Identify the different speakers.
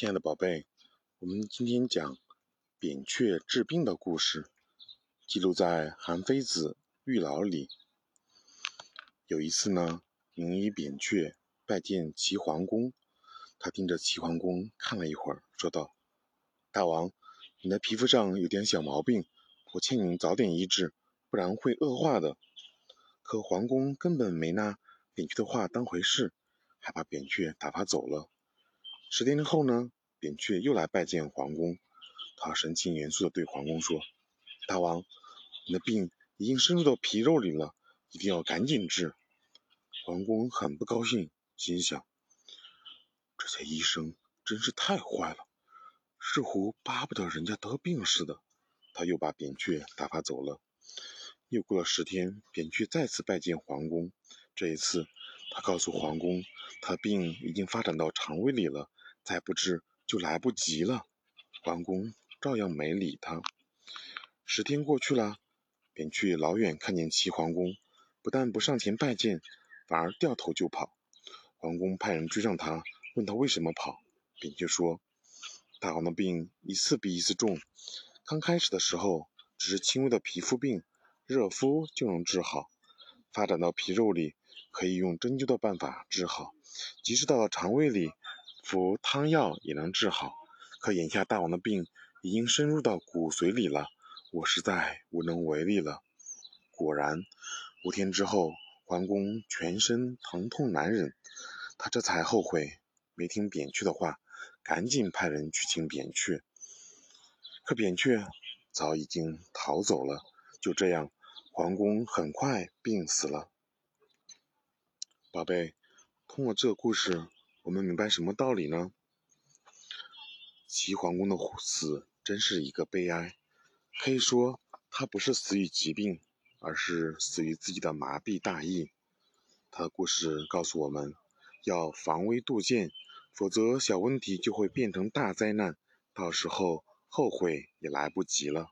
Speaker 1: 亲爱的宝贝，我们今天讲扁鹊治病的故事，记录在《韩非子·玉老》里。有一次呢，名医扁鹊拜见齐桓公，他盯着齐桓公看了一会儿，说道：“大王，你的皮肤上有点小毛病，我劝你早点医治，不然会恶化的。”可桓公根本没拿扁鹊的话当回事，还把扁鹊打发走了。十天之后呢，扁鹊又来拜见桓公，他神情严肃地对桓公说：“大王，你的病已经深入到皮肉里了，一定要赶紧治。”桓公很不高兴，心想：“这些医生真是太坏了，似乎巴不得人家得病似的。”他又把扁鹊打发走了。又过了十天，扁鹊再次拜见桓公，这一次他告诉桓公，他病已经发展到肠胃里了。再不治就来不及了。桓公照样没理他。十天过去了，扁鹊老远看见齐桓公，不但不上前拜见，反而掉头就跑。桓公派人追上他，问他为什么跑。扁鹊说：“大王的病一次比一次重，刚开始的时候只是轻微的皮肤病，热敷就能治好；发展到皮肉里，可以用针灸的办法治好；即使到了肠胃里，”服汤药也能治好，可眼下大王的病已经深入到骨髓里了，我实在无能为力了。果然，五天之后，桓公全身疼痛难忍，他这才后悔没听扁鹊的话，赶紧派人去请扁鹊。可扁鹊早已经逃走了。就这样，桓公很快病死了。宝贝，通过这个故事。我们明白什么道理呢？齐桓公的死真是一个悲哀，可以说他不是死于疾病，而是死于自己的麻痹大意。他的故事告诉我们，要防微杜渐，否则小问题就会变成大灾难，到时候后悔也来不及了。